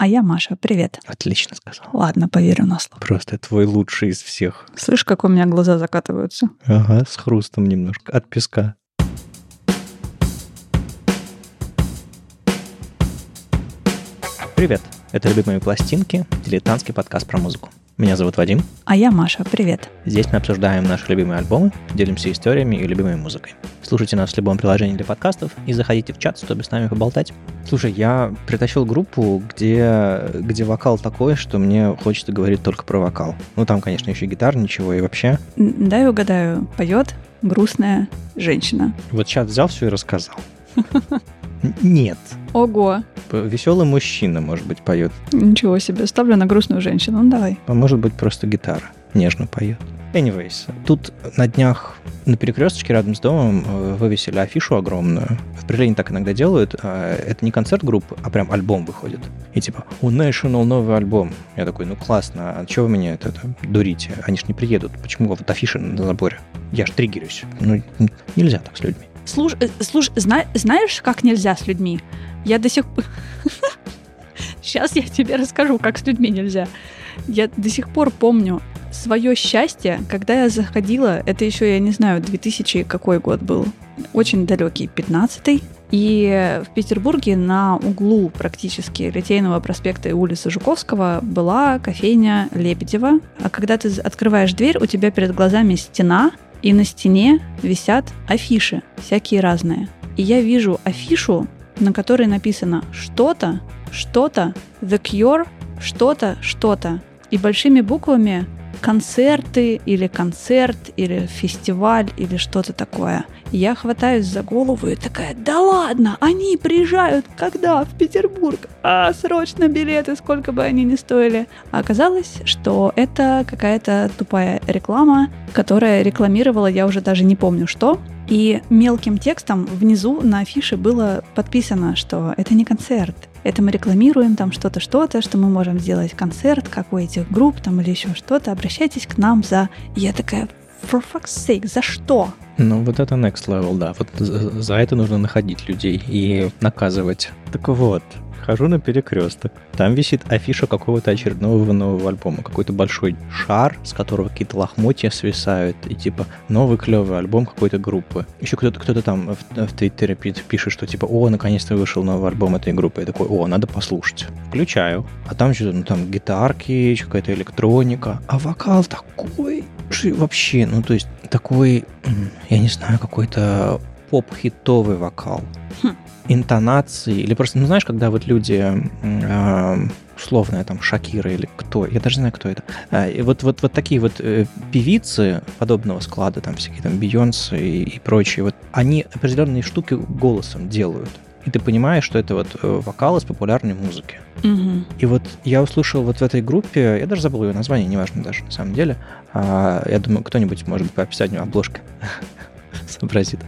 А я Маша, привет. Отлично сказал. Ладно, поверю на слово. Просто твой лучший из всех. Слышь, как у меня глаза закатываются? Ага, с хрустом немножко, от песка. Привет, это «Любимые пластинки», дилетантский подкаст про музыку. Меня зовут Вадим. А я Маша, привет. Здесь мы обсуждаем наши любимые альбомы, делимся историями и любимой музыкой. Слушайте нас в любом приложении для подкастов и заходите в чат, чтобы с нами поболтать. Слушай, я притащил группу, где, где вокал такой, что мне хочется говорить только про вокал. Ну, там, конечно, еще гитар, ничего и вообще. Дай угадаю, поет грустная женщина. Вот чат взял все и рассказал. Нет. Ого. Веселый мужчина, может быть, поет. Ничего себе. Ставлю на грустную женщину. Ну, давай. А может быть, просто гитара нежно поет. Anyways, тут на днях на перекресточке рядом с домом э, вывесили афишу огромную. В Берлине так иногда делают. А это не концерт группы, а прям альбом выходит. И типа, у National новый альбом. Я такой, ну классно, а чего вы меня это, это дурите? Они ж не приедут. Почему вот афиша на заборе? Я ж триггерюсь. Ну, нельзя так с людьми. Слушай, э, слушай зна, знаешь, как нельзя с людьми? Я до сих пор... Сейчас я тебе расскажу, как с людьми нельзя. Я до сих пор помню свое счастье, когда я заходила, это еще, я не знаю, 2000 какой год был, очень далекий, 15-й, и в Петербурге на углу практически Литейного проспекта и улицы Жуковского была кофейня Лебедева. А когда ты открываешь дверь, у тебя перед глазами стена, и на стене висят афиши, всякие разные. И я вижу афишу, на которой написано что-то, что-то, The Cure, что-то, что-то. И большими буквами концерты или концерт или фестиваль или что-то такое. Я хватаюсь за голову и такая, да ладно, они приезжают когда? В Петербург. А, срочно билеты, сколько бы они ни стоили. А оказалось, что это какая-то тупая реклама, которая рекламировала, я уже даже не помню что, и мелким текстом внизу на афише было подписано, что это не концерт, это мы рекламируем там что-то, что-то, что мы можем сделать концерт, как у этих групп там или еще что-то. Обращайтесь к нам за... Я такая, for fuck's sake, за что? Ну, вот это next level, да. Вот за это нужно находить людей и наказывать. Так вот, хожу на перекресток. Там висит афиша какого-то очередного нового альбома. Какой-то большой шар, с которого какие-то лохмотья свисают. И типа новый клевый альбом какой-то группы. Еще кто-то кто там в, в Твиттере пишет, что типа, о, наконец-то вышел новый альбом этой группы. Я такой, о, надо послушать. Включаю. А там что-то, ну там гитарки, какая-то электроника. А вокал такой вообще, ну то есть такой, я не знаю, какой-то поп-хитовый вокал. Хм интонации, или просто, ну, знаешь, когда вот люди э, условная там Шакира или кто, я даже не знаю, кто это. А, и вот, вот, вот такие вот э, певицы подобного склада, там всякие там Бейонсе и, и прочие, вот они определенные штуки голосом делают. И ты понимаешь, что это вот э, вокал из популярной музыки. Угу. И вот я услышал вот в этой группе, я даже забыл ее название, неважно даже на самом деле. А, я думаю, кто-нибудь, может по описанию обложка сообразит.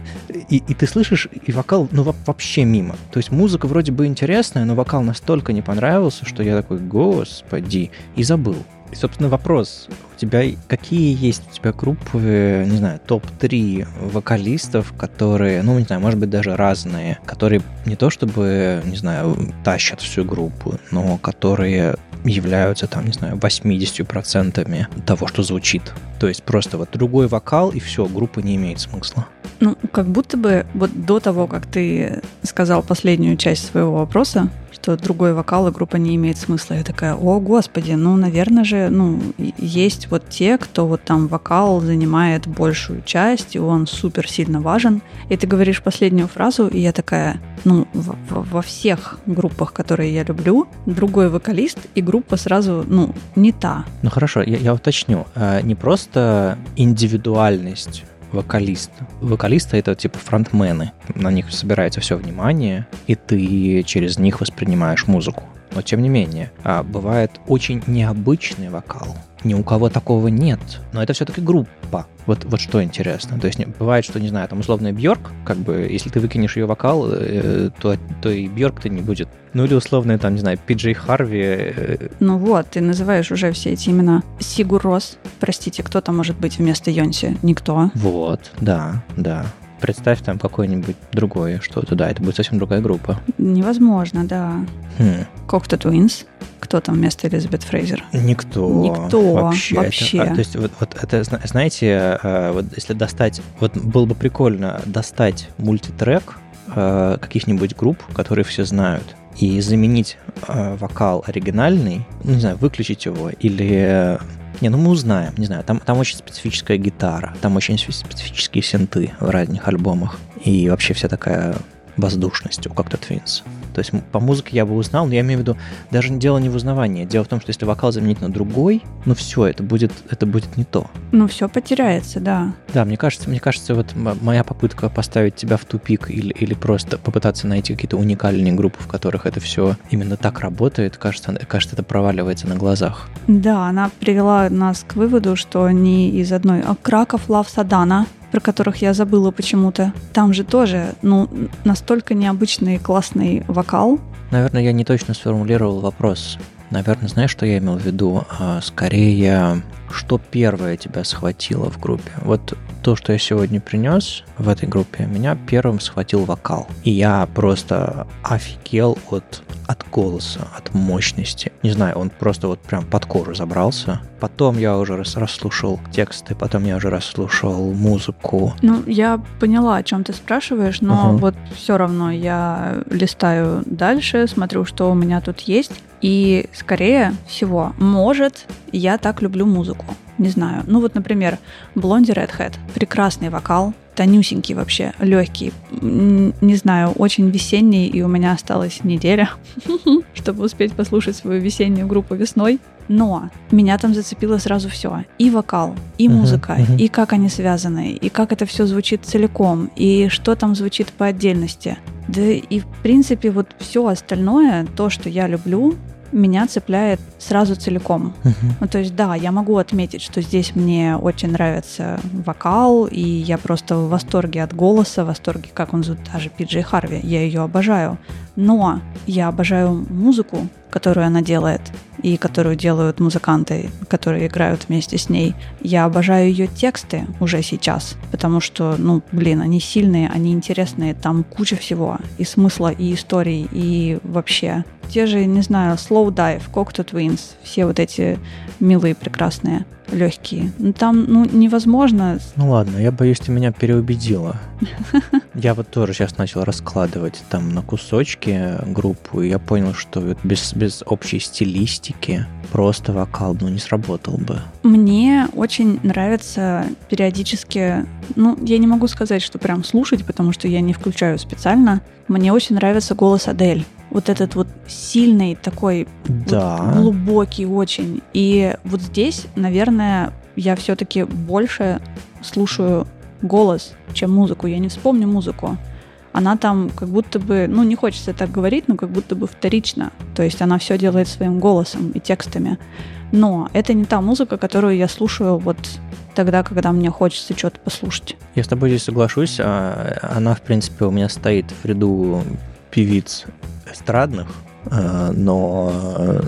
И, и ты слышишь, и вокал, ну, вообще мимо. То есть музыка вроде бы интересная, но вокал настолько не понравился, что я такой, господи, и забыл. И, собственно, вопрос. У тебя какие есть у тебя группы, не знаю, топ-3 вокалистов, которые, ну, не знаю, может быть, даже разные, которые не то чтобы, не знаю, тащат всю группу, но которые являются, там, не знаю, 80% того, что звучит. То есть просто вот другой вокал, и все, группа не имеет смысла. Ну, как будто бы вот до того, как ты сказал последнюю часть своего вопроса, что другой вокал и группа не имеет смысла. Я такая, о, господи, ну, наверное же, ну, есть вот те, кто вот там вокал занимает большую часть, и он супер сильно важен. И ты говоришь последнюю фразу, и я такая, ну, в, в, во всех группах, которые я люблю, другой вокалист, и группа сразу, ну, не та. Ну, хорошо, я, я уточню. А, не просто индивидуальность вокалиста. Вокалисты — это типа фронтмены. На них собирается все внимание, и ты через них воспринимаешь музыку. Но тем не менее, а, бывает очень необычный вокал. Ни у кого такого нет. Но это все-таки группа. Вот, вот что интересно. То есть бывает, что, не знаю, там условный Бьорк, как бы, если ты выкинешь ее вокал, э, то, то и Бьорк-то не будет. Ну или условный, там, не знаю, Пиджей Харви. Э, ну вот, ты называешь уже все эти имена. Сигур Рос. Простите, кто там может быть вместо Йонси? Никто. Вот, да, да. Представь там какое-нибудь другое что-то, да, это будет совсем другая группа. Невозможно, да. Хм. Twins. Кто там вместо Элизабет Фрейзер? Никто. Никто Вообще. вообще. Это, а, то есть вот, вот это, зна- знаете, э, вот если достать, вот было бы прикольно достать мультитрек э, каких-нибудь групп, которые все знают, и заменить э, вокал оригинальный, ну, не знаю, выключить его или... Не, ну мы узнаем, не знаю, там, там очень специфическая гитара, там очень специфические синты в разных альбомах, и вообще вся такая воздушность у Cocteau Twins. То есть по музыке я бы узнал, но я имею в виду, даже дело не в узнавании. Дело в том, что если вокал заменить на другой, ну все, это будет, это будет не то. Ну, все потеряется, да. Да, мне кажется, мне кажется, вот моя попытка поставить тебя в тупик или, или просто попытаться найти какие-то уникальные группы, в которых это все именно так работает, кажется, кажется, это проваливается на глазах. Да, она привела нас к выводу, что не из одной, а Краков, Лав, Садана, про которых я забыла почему-то. Там же тоже, ну, настолько необычный классный вокал. Наверное, я не точно сформулировал вопрос. Наверное, знаешь, что я имел в виду? А, скорее, что первое тебя схватило в группе? Вот то, что я сегодня принес в этой группе, меня первым схватил вокал. И я просто офигел от, от голоса, от мощности. Не знаю, он просто вот прям под кожу забрался. Потом я уже раз, расслушал тексты, потом я уже расслушал музыку. Ну, я поняла, о чем ты спрашиваешь, но Ага. вот все равно я листаю дальше, смотрю, что у меня тут есть. И, скорее всего, может, я так люблю музыку. Не знаю. Ну вот, например, Блонди Redhead. Прекрасный вокал, тонюсенький вообще, легкий. Не знаю, очень весенний, и у меня осталась неделя, чтобы успеть послушать свою весеннюю группу весной. Но меня там зацепило сразу все. И вокал, и музыка, мгм. и как они связаны, и как это все звучит целиком, и что там звучит по отдельности. Да и в принципе вот все остальное, то, что я люблю, меня цепляет сразу целиком. Ну, то есть, да, я могу отметить, что здесь мне очень нравится вокал, и я просто в восторге от голоса, в восторге, как он зовут, даже Пиджей Харви, я ее обожаю. Но я обожаю музыку, которую она делает, и которую делают музыканты, которые играют вместе с ней. Я обожаю ее тексты уже сейчас, потому что, ну, блин, они сильные, они интересные, там куча всего, и смысла, и историй, и вообще. Те же, не знаю, Slow Dive, Cocteau Twins, все вот эти милые, прекрасные, легкие. Ну, там, ну, невозможно. Ну ладно, я боюсь, ты меня переубедила. Я вот тоже сейчас начал раскладывать там на кусочки группу, и я понял, что без, без общей стилистики просто вокал ну, не сработал бы. Мне очень нравится периодически, ну, я не могу сказать, что прям слушать, потому что я не включаю специально. Мне очень нравится голос Адель. Вот этот вот сильный такой вот Да. глубокий очень. И вот здесь, наверное, я все-таки больше слушаю голос, чем музыку. Я не вспомню музыку. Она там как будто бы, ну не хочется так говорить, но как будто бы вторично. То есть она все делает своим голосом и текстами. Но это не та музыка, которую я слушаю вот тогда, когда мне хочется что-то послушать. Я с тобой здесь соглашусь. а, Она, в принципе, у меня стоит в ряду певиц эстрадных, а, но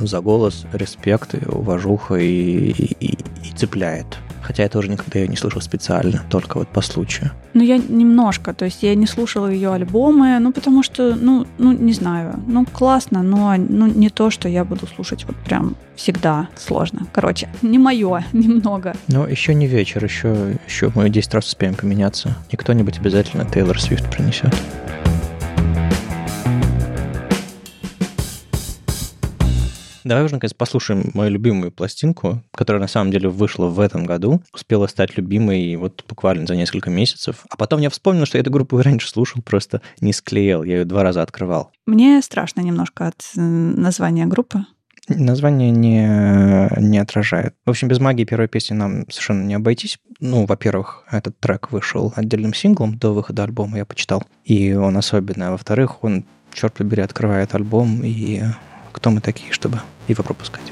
за голос респект, и уважуха и, и- и- и цепляет. Хотя я тоже никогда ее не слышал специально, только вот по случаю. Ну, я немножко, то есть я не слушала ее альбомы, ну, потому что, ну, ну, не знаю, ну, классно, но ну, не то, что я буду слушать вот прям всегда сложно. Короче, не мое, немного. Но еще не вечер, еще, еще мы 10 раз успеем поменяться. И кто-нибудь обязательно Тейлор Свифт принесет. Давай уже, наконец, послушаем мою любимую пластинку, которая на самом деле вышла в этом году, успела стать любимой вот буквально за несколько месяцев. А потом я вспомнил, что я эту группу раньше слушал, просто не склеил, я ее два раза открывал. Мне страшно немножко от э, названия группы. Название не, не отражает. В общем, без магии первой песни нам совершенно не обойтись. Ну, во-первых, этот трек вышел отдельным синглом до выхода альбома, я почитал. И он особенный. А во-вторых, он, черт побери, открывает альбом. И кто мы такие, чтобы его пропускать?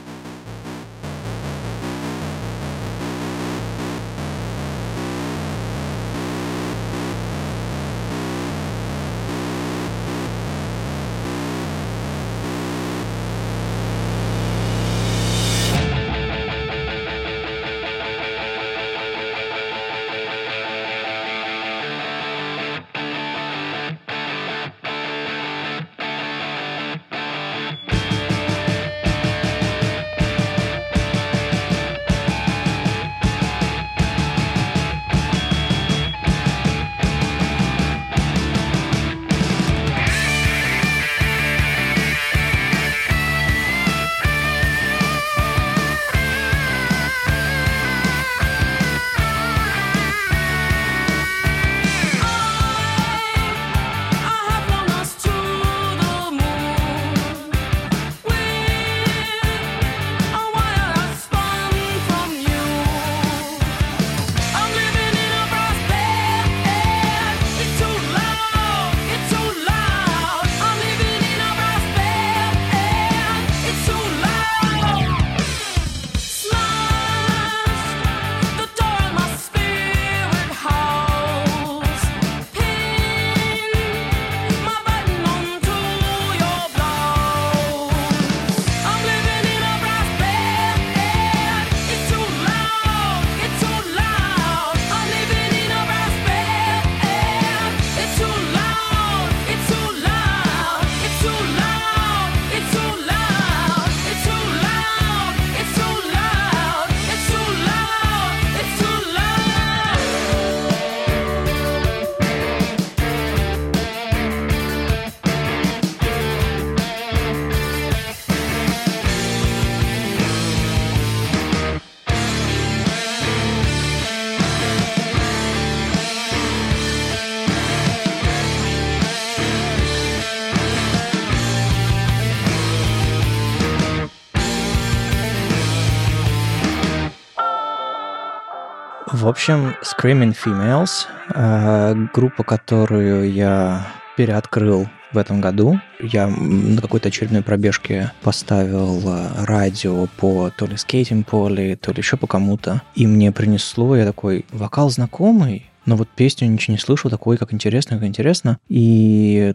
В общем, Screaming Females, э, группа, которую я переоткрыл в этом году. Я на какой-то очередной пробежке поставил э, радио по то ли скейтинг-поле, то ли еще по кому-то. И мне принесло, я такой, вокал знакомый, но вот песню ничего не слышал, такой, как интересно, как интересно. И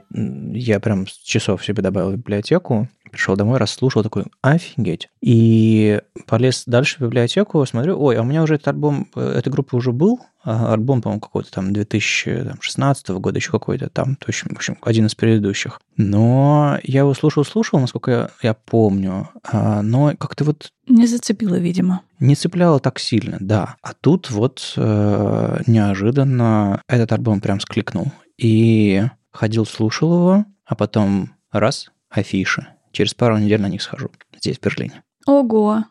я прям с часов себе добавил в библиотеку, пришел домой, расслушал, такой, офигеть. И полез дальше в библиотеку, смотрю, ой, а у меня уже этот альбом э, этой группы уже был, альбом, по-моему, какой-то там 2016 года, еще какой-то там, то есть, в общем, один из предыдущих. Но я его слушал-слушал, насколько я, я помню, а, но как-то вот... Не зацепило, видимо. Не цепляло так сильно, да. А тут вот э, неожиданно этот альбом прям скликнул. И ходил, слушал его, а потом раз, афиши. Через пару недель на них схожу здесь, в Берлине. Ого!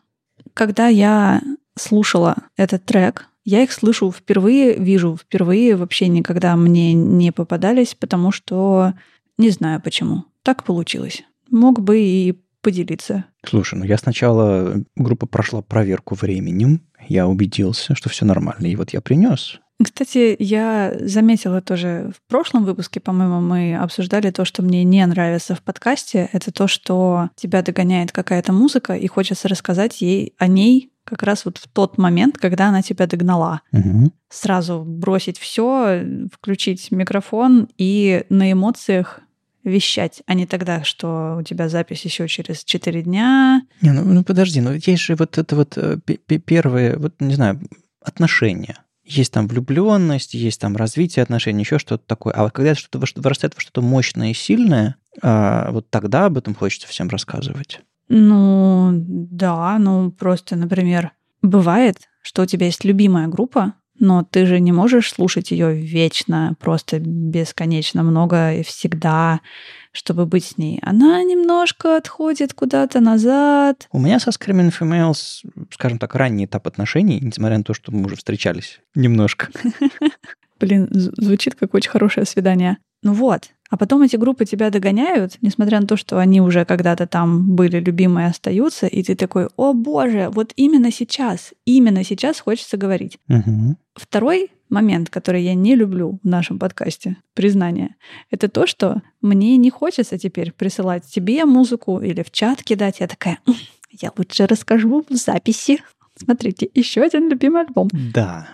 Когда я слушала этот трек, я их слышу впервые, вижу впервые, вообще никогда мне не попадались, потому что не знаю почему. Так получилось. Мог бы и поделиться. Слушай, ну я сначала, группа прошла проверку временем, я убедился, что все нормально, и вот я принес. Кстати, я заметила тоже в прошлом выпуске, по-моему, мы обсуждали то, что мне не нравится в подкасте. Это то, что тебя догоняет какая-то музыка, и хочется рассказать ей о ней как раз вот в тот момент, когда она тебя догнала. Угу. Сразу бросить все, включить микрофон и на эмоциях вещать, а не тогда, что у тебя запись еще через 4 дня. Не, ну, ну подожди, ну есть же вот это вот э, первые, вот не знаю, отношения есть там влюбленность, есть там развитие отношений, еще что-то такое. А вот когда что-то вырастает во что-то мощное и сильное, а, вот тогда об этом хочется всем рассказывать. Ну, да, ну просто, например, бывает, что у тебя есть любимая группа, но ты же не можешь слушать ее вечно, просто бесконечно много и всегда, чтобы быть с ней. Она немножко отходит куда-то назад. У меня со Screaming Females, скажем так, ранний этап отношений, несмотря на то, что мы уже встречались немножко. Блин, звучит как очень хорошее свидание. Ну вот, а потом эти группы тебя догоняют, несмотря на то, что они уже когда-то там были любимые, остаются, и ты такой, о боже, вот именно сейчас, именно сейчас хочется говорить. Угу. Второй момент, который я не люблю в нашем подкасте, признание, это то, что мне не хочется теперь присылать тебе музыку или в чат кидать. Я такая, я лучше расскажу в записи. Смотрите, еще один любимый альбом. Да,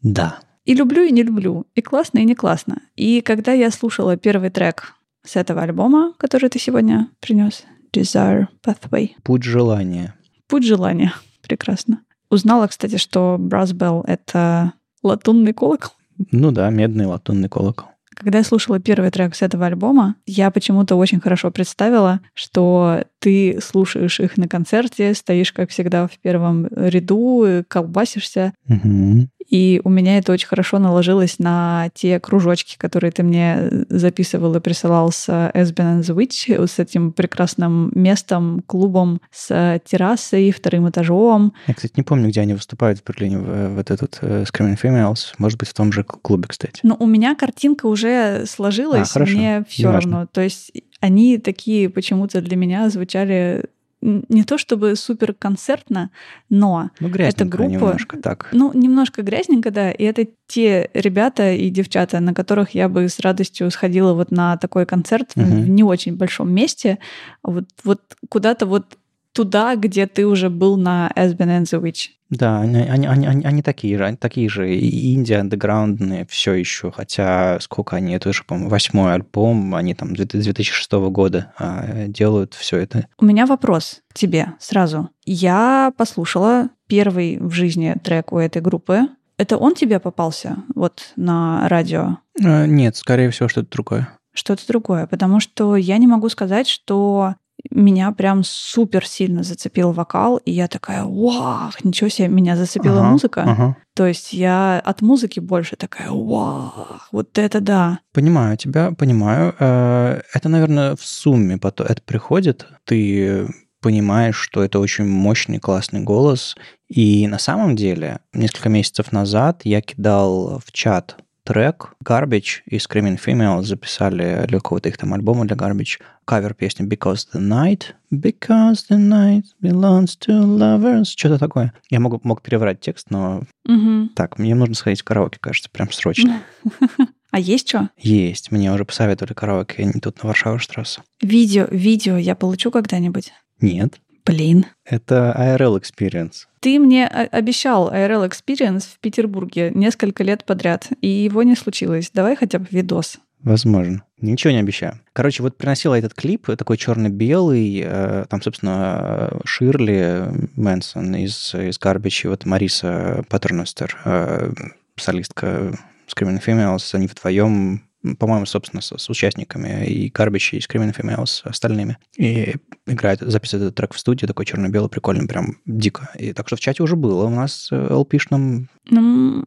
да. И люблю, и не люблю. И классно, и не классно. И когда я слушала первый трек с этого альбома, который ты сегодня принес, Desire Pathway. Путь желания. Путь желания. Прекрасно. Узнала, кстати, что Brass Bell — это латунный колокол. Ну да, медный латунный колокол. Когда я слушала первый трек с этого альбома, я почему-то очень хорошо представила, что ты слушаешь их на концерте, стоишь, как всегда, в первом ряду, колбасишься. Угу. И у меня это очень хорошо наложилось на те кружочки, которые ты мне записывал и присылал с Esben and the Witch, с этим прекрасным местом, клубом, с террасой, вторым этажом. Я, кстати, не помню, где они выступают в Берлине, в, вот этот Screaming Females. Может быть, в том же клубе, кстати. Но у меня картинка уже сложилась, а, мне все равно. То есть они такие почему-то для меня звучали не то чтобы супер концертно, но ну, эта группа немножко так. Ну немножко грязненько, да. И это те ребята и девчата, на которых я бы с радостью сходила вот на такой концерт угу. в не очень большом месте, вот вот куда-то вот туда, где ты уже был на and the Witch. Да, они, они, они, они, такие же, они такие же инди андеграундные все еще, хотя сколько они, это уже, по-моему, восьмой альбом, они там 2006 года а, делают все это. У меня вопрос к тебе сразу. Я послушала первый в жизни трек у этой группы. Это он тебе попался вот на радио? А, нет, скорее всего, что-то другое что-то другое, потому что я не могу сказать, что меня прям супер сильно зацепил вокал, и я такая, вау, ничего себе, меня зацепила ага, музыка. Ага. То есть я от музыки больше такая, вау, вот это да. Понимаю тебя, понимаю. Э, это, наверное, в сумме потом это приходит, ты понимаешь, что это очень мощный, классный голос. И на самом деле, несколько месяцев назад я кидал в чат трек Garbage и Screaming Female записали для какого-то их там альбома для Garbage кавер песни Because the Night, Because the Night belongs to lovers, что-то такое. Я могу, мог переврать текст, но Мгм. так, мне нужно сходить в караоке, кажется, прям срочно. А есть что? Есть, мне уже посоветовали караоке не тут на Варшаваштрассе. Видео, видео я получу когда-нибудь? Нет, Блин. это IRL Experience. Ты мне о- обещал IRL Experience в Петербурге несколько лет подряд, и его не случилось. Давай хотя бы видос. Возможно. Ничего не обещаю. Короче, вот приносила этот клип, такой черно-белый, э, там, собственно, Ширли Мэнсон из, из Garbage, и вот Мариса Паттерностер, э, солистка Screaming Females, они вдвоем, по-моему, собственно, с, с участниками и Garbage, и Screaming Females с остальными. И играет, записывает этот трек в студии, такой черно-белый, прикольный, прям дико. И так что в чате уже было у нас э, LP-шном Ну,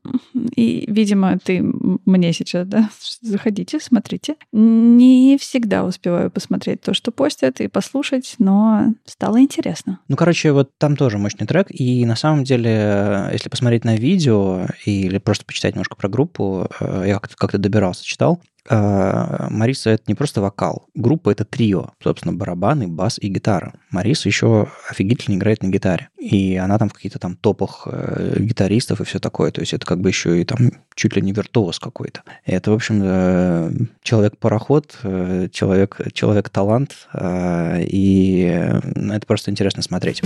и, видимо, ты мне сейчас, да, заходите, смотрите. Не всегда успеваю посмотреть то, что постят, и послушать, но стало интересно. Ну, короче, вот там тоже мощный трек, и на самом деле, э, если посмотреть на видео или просто почитать немножко про группу, э, я как-то, добирался, читал, Мариса — это не просто вокал. Группа — это трио, собственно, барабаны, бас и гитара. Мариса еще офигительно играет на гитаре. И она там в каких-то там топах э, гитаристов и все такое. То есть это как бы еще и там чуть ли не виртуоз какой-то. Это, в общем, э, человек-пароход, э, человек, человек-талант, и это просто интересно смотреть.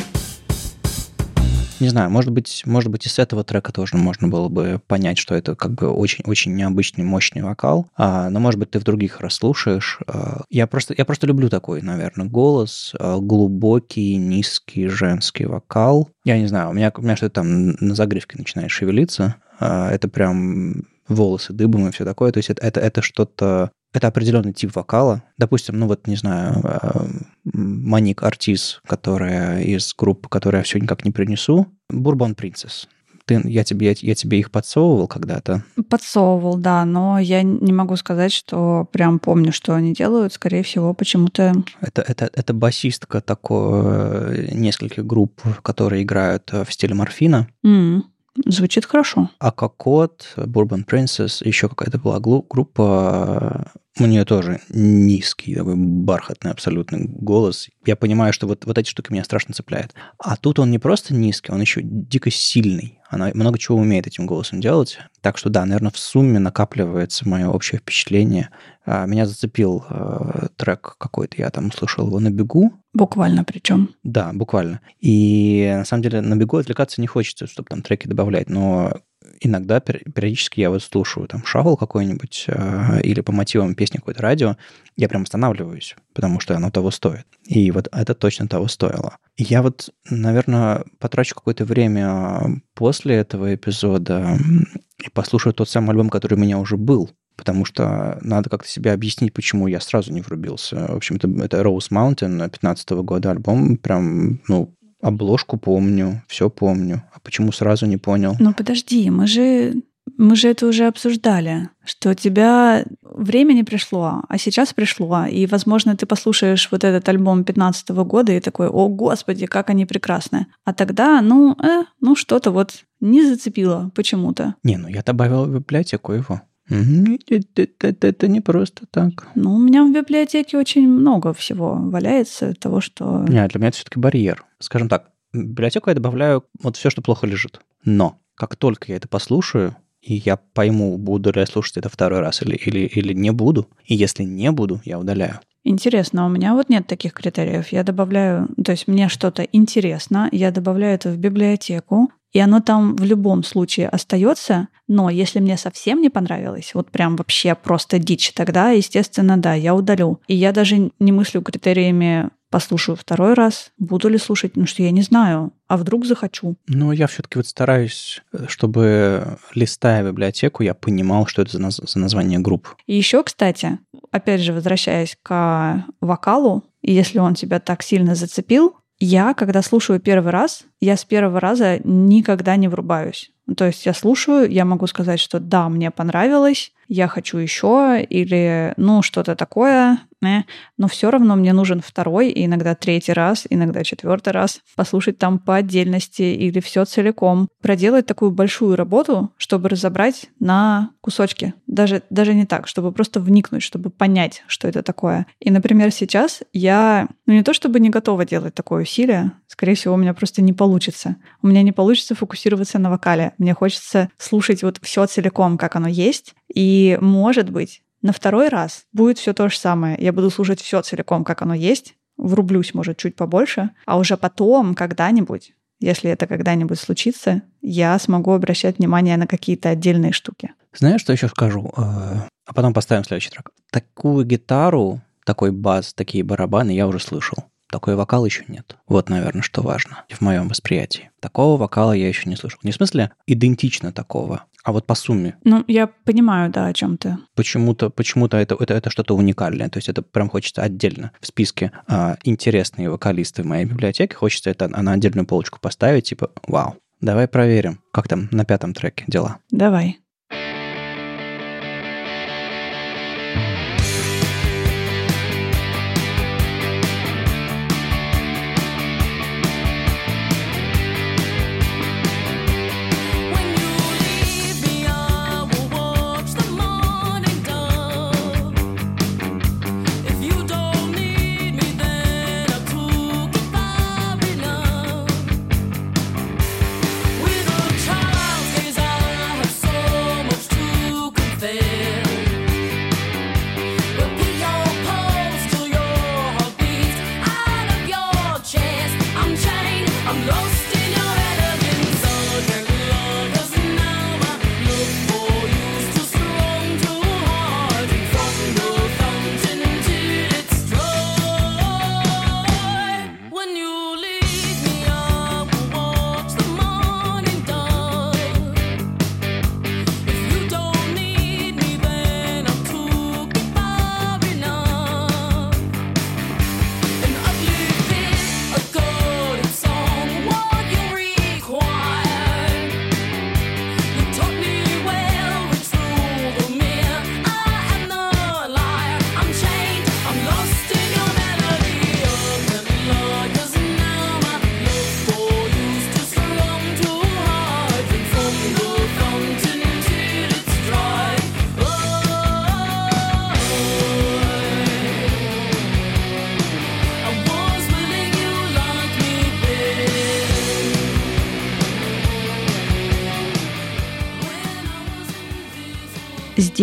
Не знаю, может быть, может быть, и с этого трека тоже можно было бы понять, что это как бы очень-очень необычный, мощный вокал. А, но, может быть, ты в других расслушаешь. А, я, просто, я просто люблю такой, наверное, голос. а, глубокий, низкий женский вокал. Я не знаю, у меня, у меня что-то там на загривке начинает шевелиться. А, это прям волосы дыбом и все такое. То есть это, это, это что-то это определенный тип вокала. Допустим, ну вот, не знаю, э, Маник Артиз, которая из группы, которую я все никак не принесу. Бурбон Принцесс. Ты, я, тебе, я, я тебе их подсовывал когда-то. Подсовывал, да, но я не могу сказать, что прям помню, что они делают. Скорее всего, почему-то... Это, это, это басистка такой, э, нескольких групп, которые играют э, в стиле морфина. М, Звучит хорошо. А Кокот, Bourbon Princess, еще какая-то была группа, у нее тоже низкий, такой бархатный абсолютный голос. Я понимаю, что вот, вот эти штуки меня страшно цепляют. А тут он не просто низкий, он еще дико сильный. Она много чего умеет этим голосом делать. Так что да, наверное, в сумме накапливается мое общее впечатление. А, Меня зацепил э, трек какой-то, я там услышал его на бегу, Буквально причем. да, буквально. И на самом деле на бегу отвлекаться не хочется, чтобы там треки добавлять, но иногда пер- периодически я вот слушаю там шафл какой-нибудь э, или по мотивам песни какое-то радио, я прям останавливаюсь, потому что оно того стоит. И вот это точно того стоило. Я вот, наверное, потрачу какое-то время после этого эпизода и послушаю тот самый альбом, который у меня уже был, потому что надо как-то себе объяснить, почему я сразу не врубился. В общем, это, это Rose Mountain 15 года альбом, прям, ну, обложку помню, все помню. А почему сразу не понял? Ну подожди, мы же мы же это уже обсуждали, что у тебя время не пришло, а сейчас пришло, и, возможно, ты послушаешь вот этот альбом 15 года и такой, о, господи, как они прекрасны. А тогда, ну, э, ну что-то вот не зацепило почему-то. Не, ну я добавил в библиотеку его. Это, это- это- это не просто так. Ну, у меня в библиотеке очень много всего валяется того, что... Не, для меня это все-таки барьер. Скажем так, в библиотеку я добавляю вот все, что плохо лежит. Но как только я это послушаю, и я пойму, буду ли я слушать это второй раз или, или, или не буду, и если не буду, я удаляю. Интересно, у меня вот нет таких критериев. Я добавляю, то есть мне что-то интересно, я добавляю это в библиотеку, и оно там в любом случае остается, но если мне совсем не понравилось, вот прям вообще просто дичь, тогда, естественно, да, я удалю. И я даже не мыслю критериями послушаю второй раз, буду ли слушать, ну что я не знаю, а вдруг захочу. Но я все-таки вот стараюсь, чтобы, листая библиотеку, я понимал, что это за, наз- за название групп. И еще, кстати, опять же, возвращаясь к вокалу, если он тебя так сильно зацепил, я, когда слушаю первый раз, я с первого раза никогда не врубаюсь. То есть я слушаю, я могу сказать, что да, мне понравилось, я хочу еще, или ну что-то такое, э, но все равно мне нужен второй, иногда третий раз, иногда четвертый раз послушать там по отдельности или все целиком. Проделать такую большую работу, чтобы разобрать на кусочки. Даже, даже не так, чтобы просто вникнуть, чтобы понять, что это такое. И, например, сейчас я, ну не то чтобы не готова делать такое усилие, скорее всего, у меня просто не получится. У меня не получится фокусироваться на вокале. Мне хочется слушать вот все целиком, как оно есть, и, может быть, на второй раз будет все то же самое. Я буду слушать все целиком, как оно есть, врублюсь, может, чуть побольше, а уже потом, когда-нибудь, если это когда-нибудь случится, я смогу обращать внимание на какие-то отдельные штуки. Знаешь, что еще скажу? Э, а потом поставим следующий трек. Такую гитару, такой бас, такие барабаны я уже слышал. Такой вокал еще нет. Вот, наверное, что важно в моем восприятии. Такого вокала я еще не слышал. Не в смысле идентично такого, а вот по сумме. Ну, я понимаю, да, о чем ты. Почему-то, почему-то это, это, это что-то уникальное. То есть это прям хочется отдельно в списке а, интересные вокалисты в моей библиотеке. Хочется это на отдельную полочку поставить, типа, вау. Давай проверим, как там на пятом треке дела. Давай.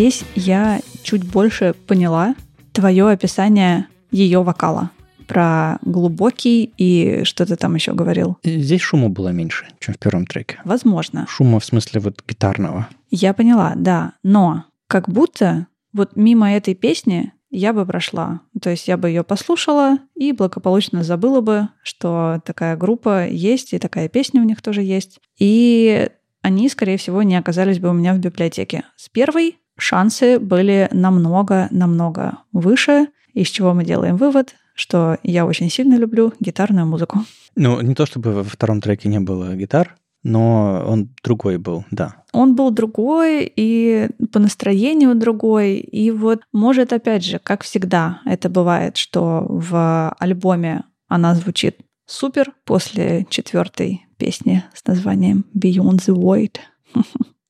Здесь я чуть больше поняла твое описание ее вокала про глубокий и что ты там еще говорил. Здесь шума было меньше, чем в первом треке. Возможно. Шума в смысле вот гитарного. Я поняла, да. Но как будто вот мимо этой песни я бы прошла. То есть я бы ее послушала и благополучно забыла бы, что такая группа есть, и такая песня у них тоже есть. И они, скорее всего, не оказались бы у меня в библиотеке. С первой шансы были намного-намного выше, из чего мы делаем вывод, что я очень сильно люблю гитарную музыку. Ну, не то чтобы во втором треке не было гитар, но он другой был, да. Он был другой и по настроению другой. И вот, может, опять же, как всегда это бывает, что в альбоме она звучит супер после четвертой песни с названием Beyond the Void.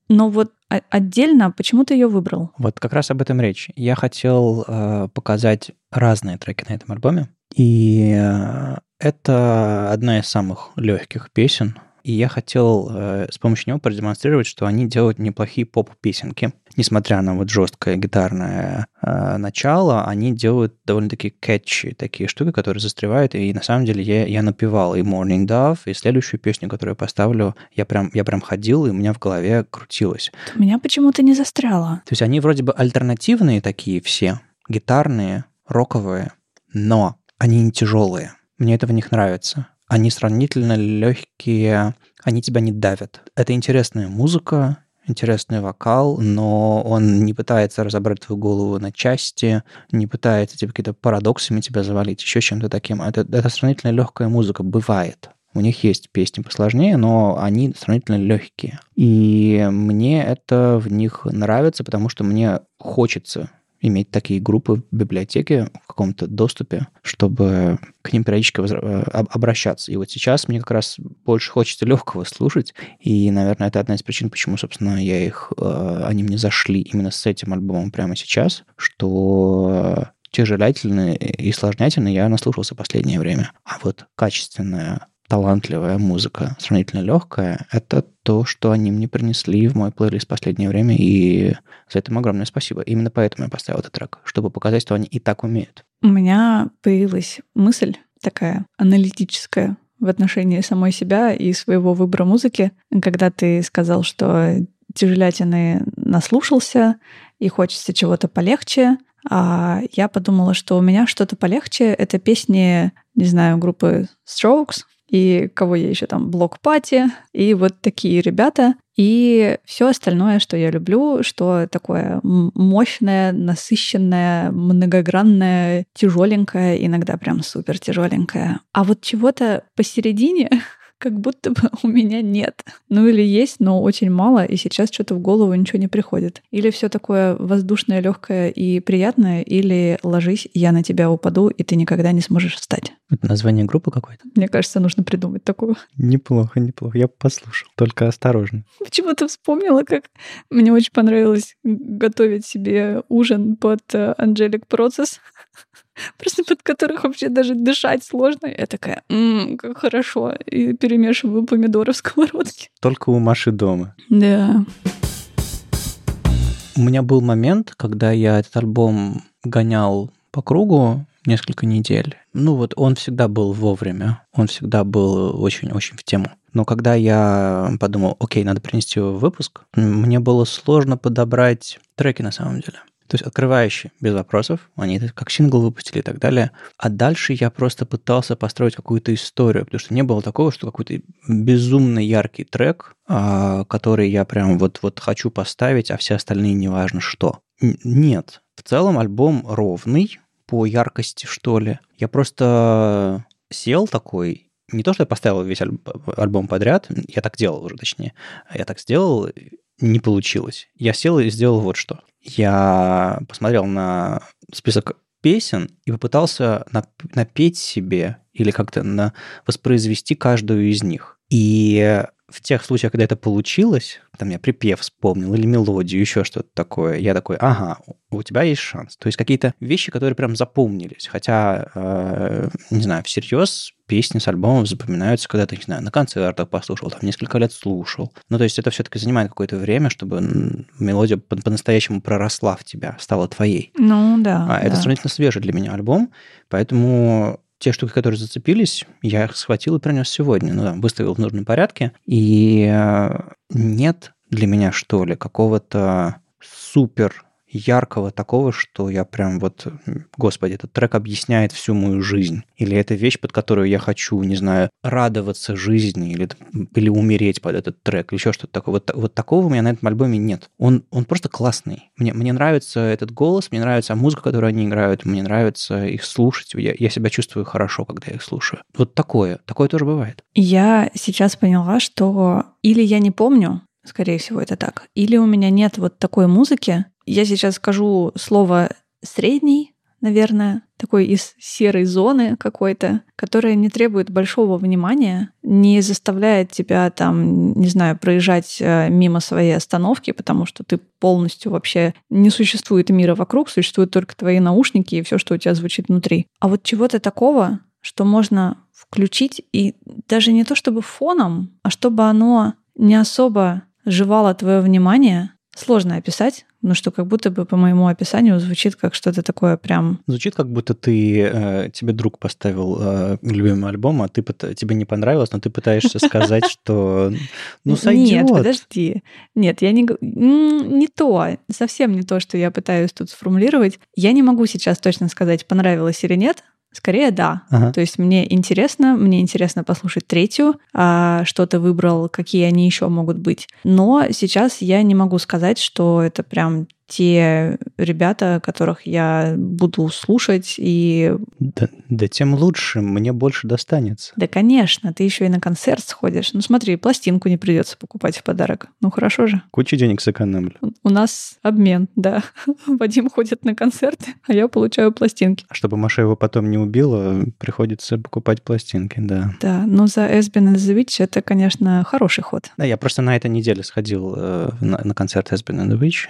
Но вот отдельно почему ты ее выбрал? Вот как раз об этом речь. Я хотел э, показать разные треки на этом альбоме. И э, это одна из самых легких песен, и я хотел э, с помощью него продемонстрировать, что они делают неплохие поп-песенки. Несмотря на вот жесткое гитарное э, начало, они делают довольно-таки кетчи, такие штуки, которые застревают. И на самом деле я, я напевал и Morning Dove, и следующую песню, которую я поставлю, я прям, я прям ходил, и у меня в голове крутилось. У меня почему-то не застряло. То есть они вроде бы альтернативные такие все, гитарные, роковые, но они не тяжелые. Мне это в них нравится они сравнительно легкие, они тебя не давят. Это интересная музыка, интересный вокал, но он не пытается разобрать твою голову на части, не пытается типа, какие-то парадоксами тебя завалить, еще чем-то таким. Это, это сравнительно легкая музыка, бывает. У них есть песни посложнее, но они сравнительно легкие. И мне это в них нравится, потому что мне хочется иметь такие группы в библиотеке, в каком-то доступе, чтобы к ним периодически э, обращаться. И вот сейчас мне как раз больше хочется легкого слушать, и, наверное, это одна из причин, почему, собственно, я их, э, они мне зашли именно с этим альбомом прямо сейчас, что тяжелятельные и сложнятельные я наслушался последнее время. А вот качественная талантливая музыка, сравнительно легкая, это то, что они мне принесли в мой плейлист в последнее время, и за это им огромное спасибо. Именно поэтому я поставил этот трек, чтобы показать, что они и так умеют. У меня появилась мысль такая аналитическая в отношении самой себя и своего выбора музыки, когда ты сказал, что тяжелятины наслушался и хочется чего-то полегче, а я подумала, что у меня что-то полегче. Это песни, не знаю, группы Strokes, и кого я еще там, Блок Пати, и вот такие ребята. И все остальное, что я люблю, что такое мощное, насыщенное, многогранное, тяжеленькое, иногда прям супер тяжеленькое. А вот чего-то посередине как будто бы у меня нет. Ну или есть, но очень мало, и сейчас что-то в голову ничего не приходит. Или все такое воздушное, легкое и приятное, или ложись, я на тебя упаду, и ты никогда не сможешь встать. Это название группы какой-то? Мне кажется, нужно придумать такую. Неплохо, неплохо. Я послушал. Только осторожно. Почему-то вспомнила, как мне очень понравилось готовить себе ужин под Angelic э, Process просто под которых вообще даже дышать сложно. Я такая, м-м, как хорошо. И перемешиваю помидоры в сковородке. Только у Маши дома. Да. У меня был момент, когда я этот альбом гонял по кругу несколько недель. Ну вот он всегда был вовремя, он всегда был очень-очень в тему. Но когда я подумал, окей, надо принести выпуск, мне было сложно подобрать треки на самом деле. То есть открывающие, без вопросов, они это как сингл выпустили и так далее. А дальше я просто пытался построить какую-то историю, потому что не было такого, что какой-то безумно яркий трек, а, который я прям вот-вот хочу поставить, а все остальные неважно что. Нет. В целом альбом ровный, по яркости, что ли. Я просто сел такой не то, что я поставил весь альбом подряд, я так делал уже, точнее, я так сделал, не получилось. Я сел и сделал вот что я посмотрел на список песен и попытался напеть себе или как-то на воспроизвести каждую из них. И в тех случаях, когда это получилось, там я припев вспомнил или мелодию, еще что-то такое, я такой, ага, у тебя есть шанс. То есть какие-то вещи, которые прям запомнились. Хотя, э, не знаю, всерьез песни с альбомов запоминаются, когда ты, не знаю, на концертах послушал, там несколько лет слушал. Ну, то есть это все-таки занимает какое-то время, чтобы мелодия по-настоящему проросла в тебя, стала твоей. Ну, да. А да. это сравнительно свежий для меня альбом, поэтому те штуки, которые зацепились, я их схватил и принес сегодня. Ну да, выставил в нужном порядке. И э, нет для меня, что ли, какого-то супер яркого такого, что я прям вот, господи, этот трек объясняет всю мою жизнь. Или это вещь, под которую я хочу, не знаю, радоваться жизни или, или умереть под этот трек, или еще что-то такое. Вот, вот такого у меня на этом альбоме нет. Он, он просто классный. Мне, мне нравится этот голос, мне нравится музыка, которую они играют, мне нравится их слушать. Я, я себя чувствую хорошо, когда я их слушаю. Вот такое. Такое тоже бывает. Я сейчас поняла, что или я не помню, скорее всего, это так, или у меня нет вот такой музыки, я сейчас скажу слово «средний», наверное, такой из серой зоны какой-то, которая не требует большого внимания, не заставляет тебя там, не знаю, проезжать э, мимо своей остановки, потому что ты полностью вообще не существует мира вокруг, существуют только твои наушники и все, что у тебя звучит внутри. А вот чего-то такого, что можно включить и даже не то чтобы фоном, а чтобы оно не особо жевало твое внимание, сложно описать, ну что как будто бы по моему описанию звучит как что-то такое прям... Звучит как будто ты, э, тебе друг поставил э, любимый альбом, а ты, тебе не понравилось, но ты пытаешься сказать, что ну сойдет. Нет, подожди. Нет, я не... Не то, совсем не то, что я пытаюсь тут сформулировать. Я не могу сейчас точно сказать, понравилось или нет, Скорее, да. Ага. То есть мне интересно, мне интересно послушать третью, а что ты выбрал, какие они еще могут быть. Но сейчас я не могу сказать, что это прям те ребята, которых я буду слушать и... Да, да тем лучше, мне больше достанется. Да, конечно, ты еще и на концерт сходишь. Ну смотри, пластинку не придется покупать в подарок. Ну хорошо же. Кучу денег сэкономлю. У нас обмен, да. Вадим ходит на концерты, а я получаю пластинки. А чтобы Маша его потом не убила, приходится покупать пластинки, да. Да, но за Эсбин и Witch это, конечно, хороший ход. Да, я просто на этой неделе сходил э, на, на концерт Эсбин and the Witch,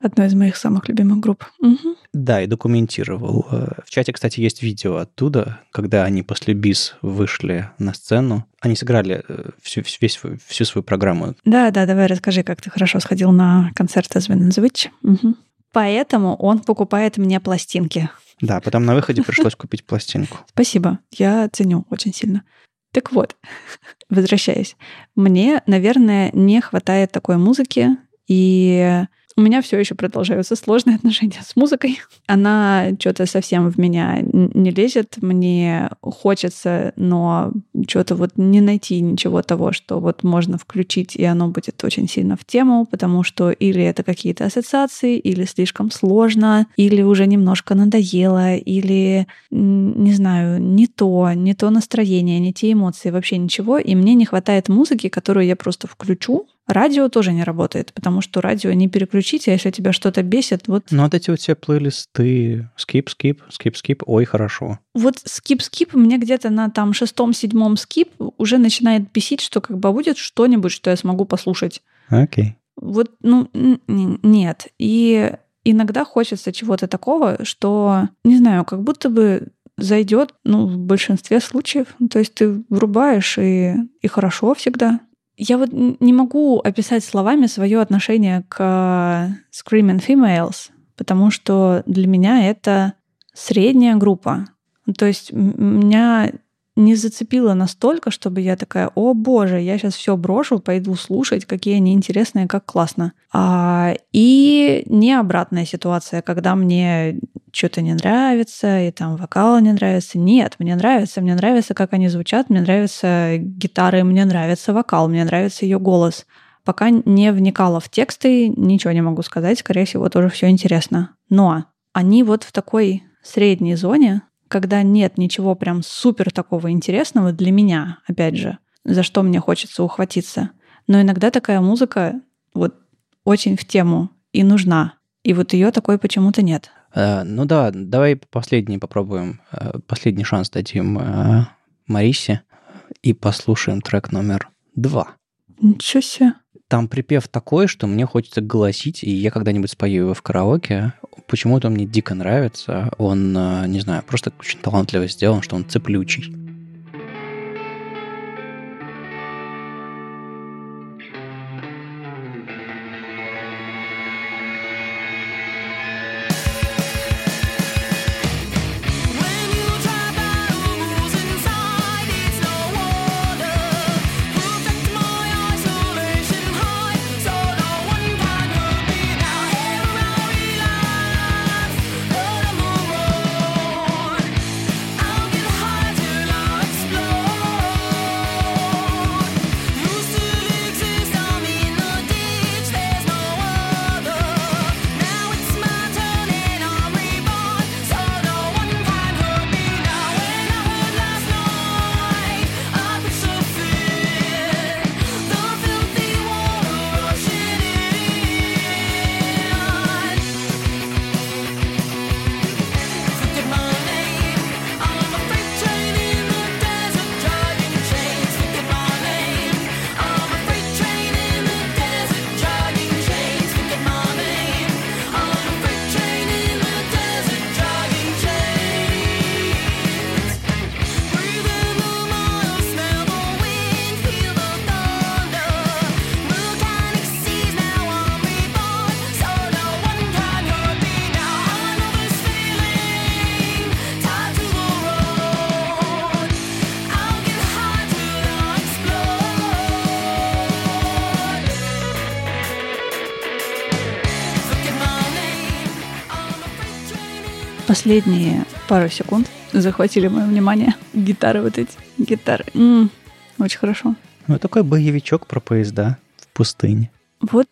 и... Одна из моих самых любимых групп. Угу. Да, и документировал. Э, в чате, кстати, есть видео оттуда, когда они после БИС вышли на сцену. Они сыграли э, всю, весь, всю свою программу. Да, да, давай расскажи, как ты хорошо сходил на концерт the Witch. Угу. Поэтому он покупает мне пластинки. Да, потом на выходе пришлось купить пластинку. Спасибо, я ценю очень сильно. Так вот, возвращаясь, мне, наверное, не хватает такой музыки, и у меня все еще продолжаются сложные отношения с музыкой. Она что-то совсем в меня не лезет. Мне хочется, но что-то вот не найти ничего того, что вот можно включить, и оно будет очень сильно в тему, потому что или это какие-то ассоциации, или слишком сложно, или уже немножко надоело, или, не знаю, не то, не то настроение, не те эмоции, вообще ничего. И мне не хватает музыки, которую я просто включу, Радио тоже не работает, потому что радио не переключить, а если тебя что-то бесит, вот... Ну, вот эти вот все плейлисты скип, скип, скип, скип, ой, хорошо. Вот скип, скип мне где-то на там шестом, седьмом скип уже начинает бесить, что как бы будет что-нибудь, что я смогу послушать. Окей. Okay. Вот, ну, нет. И иногда хочется чего-то такого, что, не знаю, как будто бы зайдет, ну, в большинстве случаев. То есть ты врубаешь, и, и хорошо всегда. Я вот не могу описать словами свое отношение к Screaming Females, потому что для меня это средняя группа. То есть меня не зацепило настолько, чтобы я такая, о боже, я сейчас все брошу, пойду слушать, какие они интересные, как классно. А, и не обратная ситуация, когда мне что-то не нравится, и там вокал не нравится. Нет, мне нравится, мне нравится, как они звучат, мне нравятся гитары, мне нравится вокал, мне нравится ее голос. Пока не вникала в тексты, ничего не могу сказать, скорее всего, тоже все интересно. Но они вот в такой средней зоне, когда нет ничего прям супер такого интересного для меня, опять же, за что мне хочется ухватиться. Но иногда такая музыка вот очень в тему и нужна. И вот ее такой почему-то нет. Э, ну да, давай последний попробуем, э, последний шанс дадим э, Марисе и послушаем трек номер два. Ничего себе. Там припев такой, что мне хочется голосить, и я когда-нибудь спою его в караоке. Почему-то мне дико нравится. Он, не знаю, просто очень талантливо сделан, что он цеплючий. Последние пару секунд захватили мое внимание. Гитары вот эти. Гитары. М-м, очень хорошо. Ну, такой боевичок про поезда в пустыне. Вот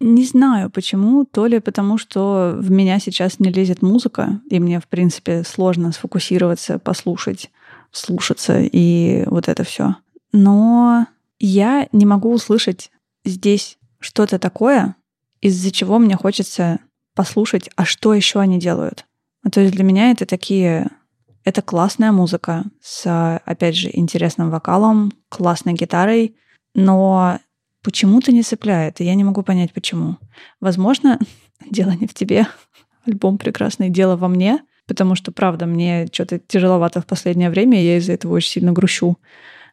Не знаю почему, то ли потому, что в меня сейчас не лезет музыка, и мне, в принципе, сложно сфокусироваться, послушать, слушаться и вот это все. Но я не могу услышать здесь что-то такое, из-за чего мне хочется послушать, а что еще они делают. Ну, то есть для меня это такие... Это классная музыка с, опять же, интересным вокалом, классной гитарой, но почему-то не цепляет, и я не могу понять, почему. Возможно, дело не в тебе, альбом прекрасное дело во мне, потому что, правда, мне что-то тяжеловато в последнее время, я из-за этого очень сильно грущу,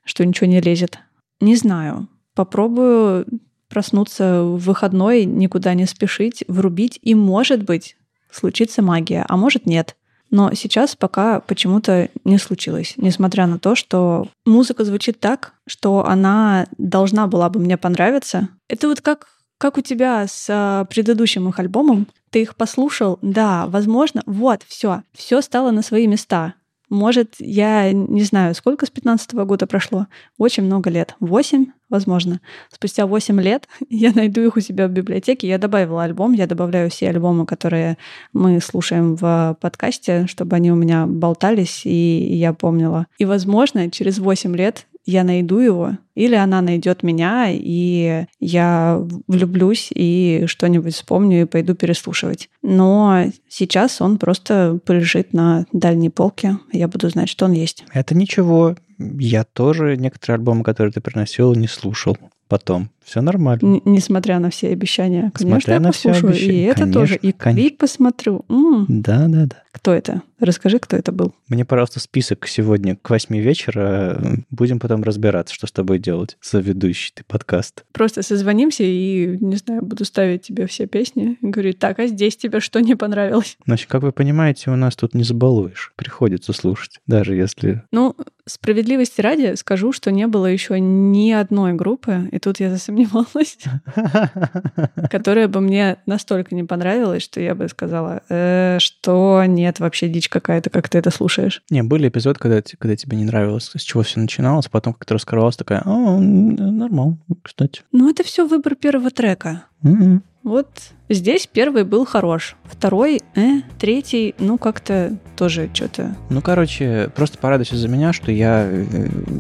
что ничего не лезет. Не знаю. Попробую проснуться в выходной, никуда не спешить, врубить, и, может быть, случится магия, а может нет. Но сейчас пока почему-то не случилось, несмотря на то, что музыка звучит так, что она должна была бы мне понравиться. Это вот как, как у тебя с а, предыдущим их альбомом. Ты их послушал, да, возможно, вот, все, все стало на свои места. Может, я не знаю, сколько с 15 -го года прошло. Очень много лет. Восемь, возможно. Спустя восемь лет я найду их у себя в библиотеке. Я добавила альбом. Я добавляю все альбомы, которые мы слушаем в подкасте, чтобы они у меня болтались, и я помнила. И, возможно, через восемь лет я найду его, или она найдет меня, и я влюблюсь и что-нибудь вспомню и пойду переслушивать. Но сейчас он просто полежит на дальней полке, я буду знать, что он есть. Это ничего. Я тоже некоторые альбомы, которые ты приносил, не слушал потом. Все нормально. Н- несмотря на все обещания. Конечно, Несмотря я на все послушаю. И обещания. это Конечно, тоже. И конечно. клип посмотрю. М, Да, да, да. Кто это? Расскажи, кто это был. Мне, пожалуйста, список сегодня к восьми вечера. Будем потом разбираться, что с тобой делать. Соведущий ты подкаст. Просто созвонимся и, не знаю, буду ставить тебе все песни. И говорю, так, а здесь тебе что не понравилось? Значит, как вы понимаете, у нас тут не забалуешь. Приходится слушать, даже если... Ну, справедливости ради скажу, что не было еще ни одной группы, и тут я засомневалась, которая бы мне настолько не понравилась, что я бы сказала, «Э, что нет, вообще дичь какая-то, как ты это слушаешь. Не, были эпизоды, когда, когда тебе не нравилось, с чего все начиналось, потом как-то раскрывалась такая, м, нормально, кстати. Ну, это все выбор первого трека. М-м. Вот здесь первый был хорош, второй, э, третий, ну, как-то тоже что-то Ну, короче, просто порадуйся за меня, что я э,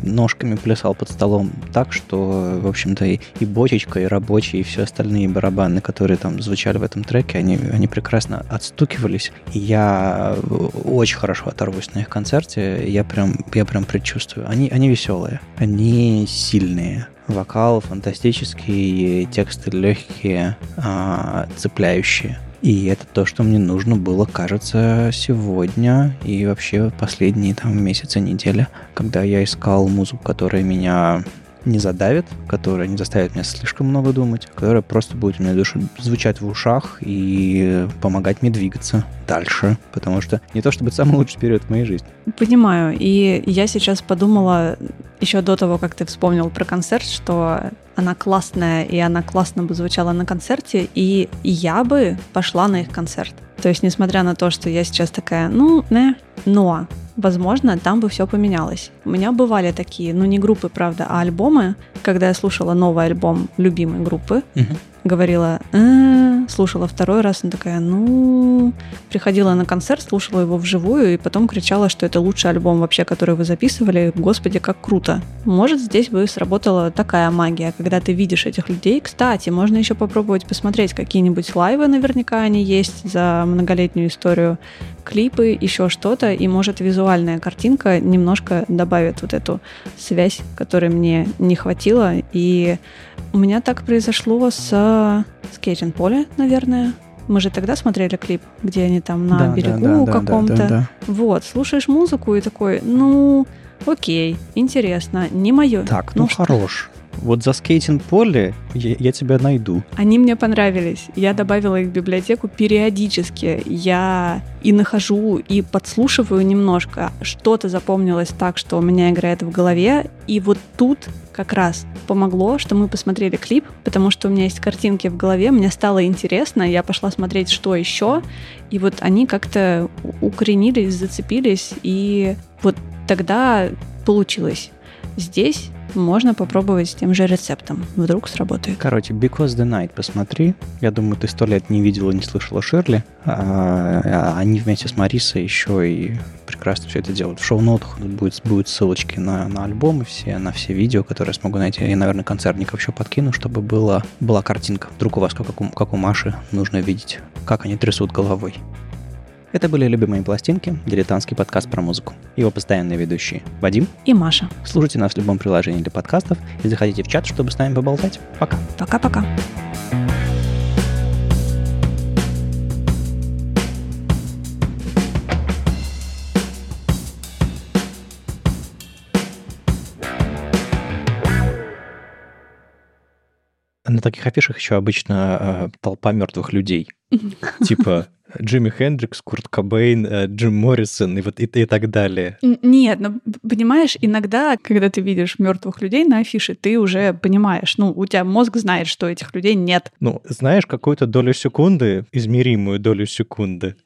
ножками плясал под столом так, что, в общем-то, и, и бочечка, и рабочие, и все остальные барабаны, которые там звучали в этом треке, они, они прекрасно отстукивались. Я э, очень хорошо оторвусь на их концерте. Я прям, я прям предчувствую. Они, они веселые, они сильные. Вокал фантастический, тексты легкие, а, цепляющие. И это то, что мне нужно было, кажется, сегодня и вообще последние там месяцы, недели, когда я искал музыку, которая меня не задавит, которая не заставит меня слишком много думать, которая просто будет у меня душу звучать в ушах и помогать мне двигаться дальше, потому что не то чтобы это самый лучший период в моей жизни. Понимаю. И я сейчас подумала, еще до того, как ты вспомнил про концерт, что она классная, и она классно бы звучала на концерте, и я бы пошла на их концерт. То есть, несмотря на то, что я сейчас такая, ну, не, но, возможно, там бы все поменялось. У меня бывали такие, ну, не группы, правда, а альбомы, когда я слушала новый альбом любимой группы, говорила, «Э», слушала второй раз, она такая, ну, приходила на концерт, слушала его вживую, и потом кричала, что это лучший альбом вообще, который вы записывали, господи, как круто. Может, здесь бы сработала такая магия, когда ты видишь этих людей. Кстати, можно еще попробовать посмотреть какие-нибудь лайвы, наверняка они есть за многолетнюю историю, клипы, еще что-то, и может визуальная картинка немножко добавит вот эту связь, которой мне не хватило, и у меня так произошло с скейтинг-поле, наверное. Мы же тогда смотрели клип, где они там на Да, да, берегу да, да, да, каком-то. да, да. Вот, слушаешь музыку и такой, ну, окей, интересно, не мое. Так, ну, что- хорош. Вот за скейтинг-поле я, я тебя найду. Они мне понравились. Я добавила их в библиотеку периодически. Я и нахожу, и подслушиваю немножко. Что-то запомнилось так, что у меня играет в голове. И вот тут как раз помогло, что мы посмотрели клип, потому что у меня есть картинки в голове, мне стало интересно, я пошла смотреть, что еще, и вот они как-то укоренились, зацепились, и вот тогда получилось. Здесь можно попробовать с тем же рецептом. Вдруг сработает. Короче, Because the Night посмотри. Я думаю, ты сто лет не видела, не слышала Ширли. А, а они вместе с Марисой еще и прекрасно все это делают. В шоу-нотах будет, будут ссылочки на, на альбомы все, на все видео, которые я смогу найти. И, наверное, концертников еще подкину, чтобы была, была картинка. Вдруг у вас, как у, как у Маши, нужно видеть, как они трясут головой. Это были «Любимые пластинки», дилетантский подкаст про музыку. Его постоянные ведущие Вадим и Маша. Слушайте нас в любом приложении для подкастов и заходите в чат, чтобы с нами поболтать. Пока. Пока-пока. На таких афишах еще обычно э, толпа мертвых людей. Типа Джимми Хендрикс, Курт Кобейн, э, Джим Моррисон и вот и, и так далее. Нет, ну понимаешь, иногда, когда ты видишь мертвых людей на афише, ты уже понимаешь, ну, у тебя мозг знает, что этих людей нет. Ну, знаешь какую-то долю секунды, измеримую долю секунды,